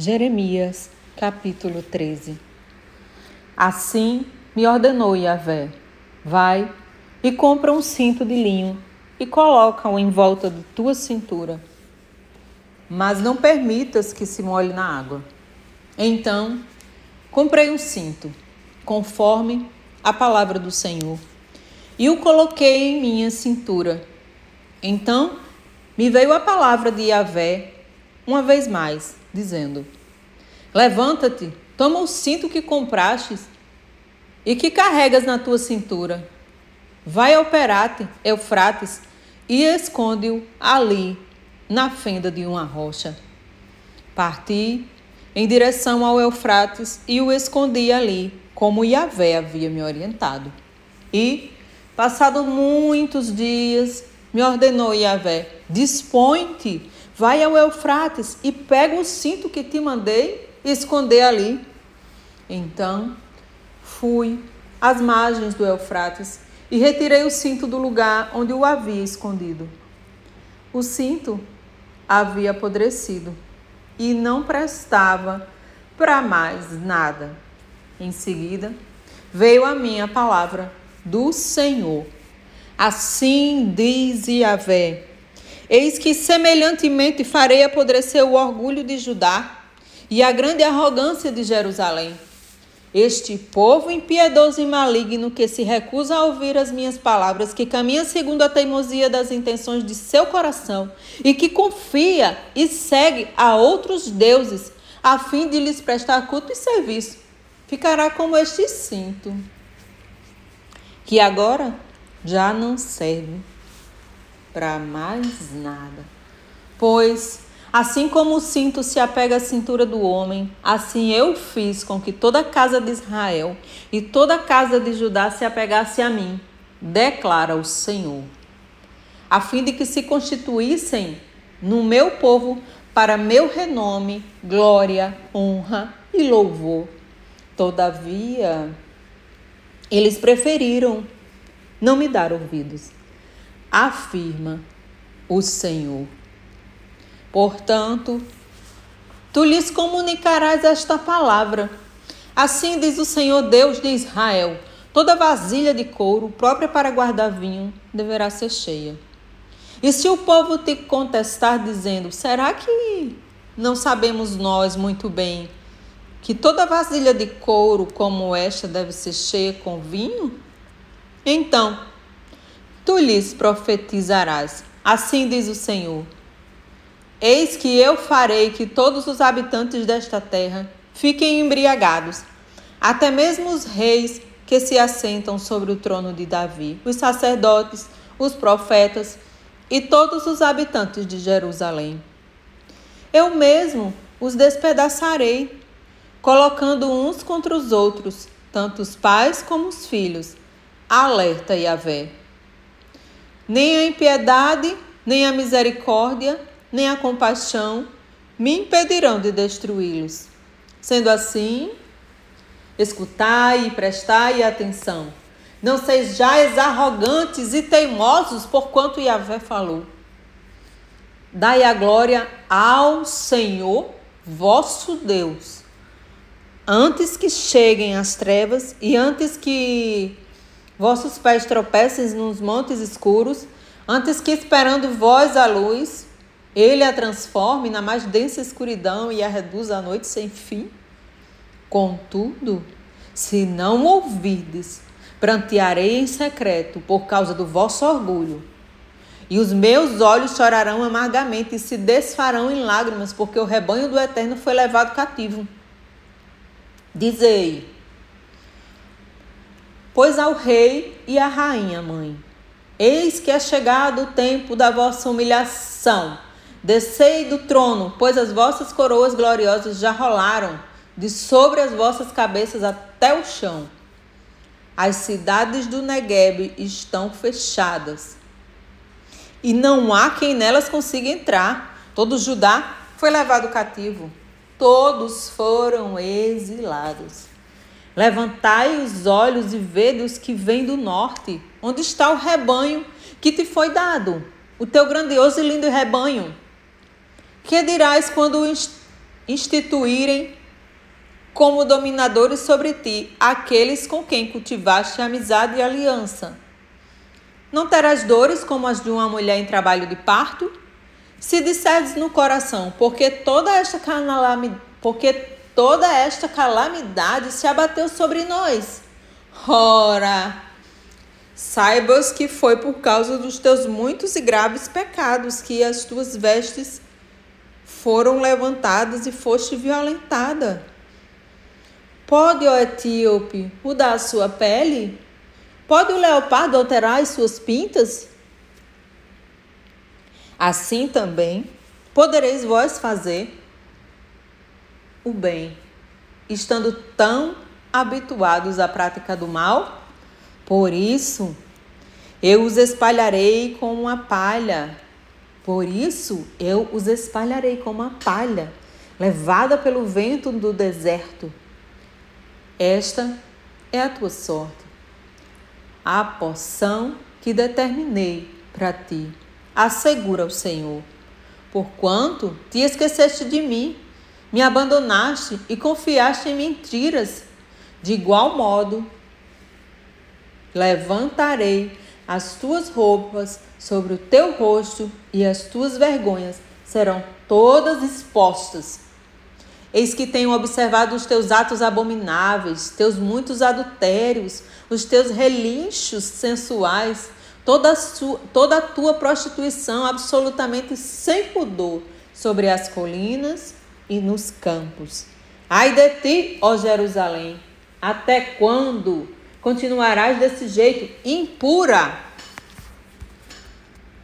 Jeremias, capítulo 13 Assim me ordenou Yahvé: Vai e compra um cinto de linho e coloca-o em volta de tua cintura. Mas não permitas que se molhe na água. Então, comprei um cinto, conforme a palavra do Senhor, e o coloquei em minha cintura. Então, me veio a palavra de Yahvé uma vez mais, dizendo: Levanta-te, toma o cinto que comprastes e que carregas na tua cintura. Vai ao Perate, Eufrates, e esconde-o ali, na fenda de uma rocha. Parti em direção ao Eufrates e o escondi ali, como Yahvé havia me orientado. E, passados muitos dias, me ordenou Yahvé: dispõe-te, vai ao Eufrates e pega o cinto que te mandei esconder ali. Então fui às margens do Eufrates e retirei o cinto do lugar onde o havia escondido. O cinto havia apodrecido e não prestava para mais nada. Em seguida, veio a minha palavra do Senhor Assim diz Yahvé: Eis que semelhantemente farei apodrecer o orgulho de Judá e a grande arrogância de Jerusalém. Este povo impiedoso e maligno que se recusa a ouvir as minhas palavras, que caminha segundo a teimosia das intenções de seu coração e que confia e segue a outros deuses a fim de lhes prestar culto e serviço, ficará como este cinto, que agora já não serve para mais nada. Pois, assim como o cinto se apega à cintura do homem, assim eu fiz com que toda a casa de Israel e toda a casa de Judá se apegasse a mim, declara o Senhor, a fim de que se constituíssem no meu povo para meu renome, glória, honra e louvor. Todavia, eles preferiram não me dar ouvidos, afirma o Senhor. Portanto, tu lhes comunicarás esta palavra. Assim diz o Senhor Deus de Israel: toda vasilha de couro própria para guardar vinho deverá ser cheia. E se o povo te contestar dizendo: será que não sabemos nós muito bem que toda vasilha de couro como esta deve ser cheia com vinho? Então, tu lhes profetizarás: Assim diz o Senhor: Eis que eu farei que todos os habitantes desta terra fiquem embriagados, até mesmo os reis que se assentam sobre o trono de Davi, os sacerdotes, os profetas e todos os habitantes de Jerusalém. Eu mesmo os despedaçarei, colocando uns contra os outros, tanto os pais como os filhos, alerta Yahvé. Nem a impiedade, nem a misericórdia, nem a compaixão me impedirão de destruí-los. Sendo assim, escutai e prestai atenção. Não sejais arrogantes e teimosos, porquanto Yahvé falou. Dai a glória ao Senhor vosso Deus. Antes que cheguem as trevas e antes que Vossos pés tropecem nos montes escuros, antes que esperando vós a luz, ele a transforme na mais densa escuridão e a reduza à noite sem fim. Contudo, se não ouvirdes, prantearei em secreto por causa do vosso orgulho. E os meus olhos chorarão amargamente e se desfarão em lágrimas, porque o rebanho do Eterno foi levado cativo. Dizei: pois ao rei e à rainha mãe. Eis que é chegado o tempo da vossa humilhação. Descei do trono, pois as vossas coroas gloriosas já rolaram de sobre as vossas cabeças até o chão. As cidades do Negueb estão fechadas, e não há quem nelas consiga entrar. Todo Judá foi levado cativo, todos foram exilados. Levantai os olhos e vede os que vêm do norte, onde está o rebanho que te foi dado, o teu grandioso e lindo rebanho. Que dirás quando instituírem como dominadores sobre ti aqueles com quem cultivaste amizade e aliança. Não terás dores como as de uma mulher em trabalho de parto? Se disseres no coração, porque toda esta calamidade, porque toda esta calamidade se abateu sobre nós. Ora, saibas que foi por causa dos teus muitos e graves pecados que as tuas vestes foram levantadas e foste violentada. Pode, ó etíope, mudar a sua pele? Pode o leopardo alterar as suas pintas? Assim também podereis vós fazer o bem, estando tão habituados à prática do mal? Por isso, eu os espalharei como uma palha. Por isso, eu os espalharei como uma palha, levada pelo vento do deserto. Esta é a tua sorte, a porção que determinei para ti. Assegura o Senhor. Porquanto te esqueceste de mim, me abandonaste e confiaste em mentiras, de igual modo, levantarei as tuas roupas sobre o teu rosto e as tuas vergonhas serão todas expostas. Eis que tenho observado os teus atos abomináveis, teus muitos adultérios, os teus relinchos sensuais, toda a, sua, toda a tua prostituição absolutamente sem pudor sobre as colinas e nos campos. Ai de ti, ó Jerusalém, até quando continuarás desse jeito impura?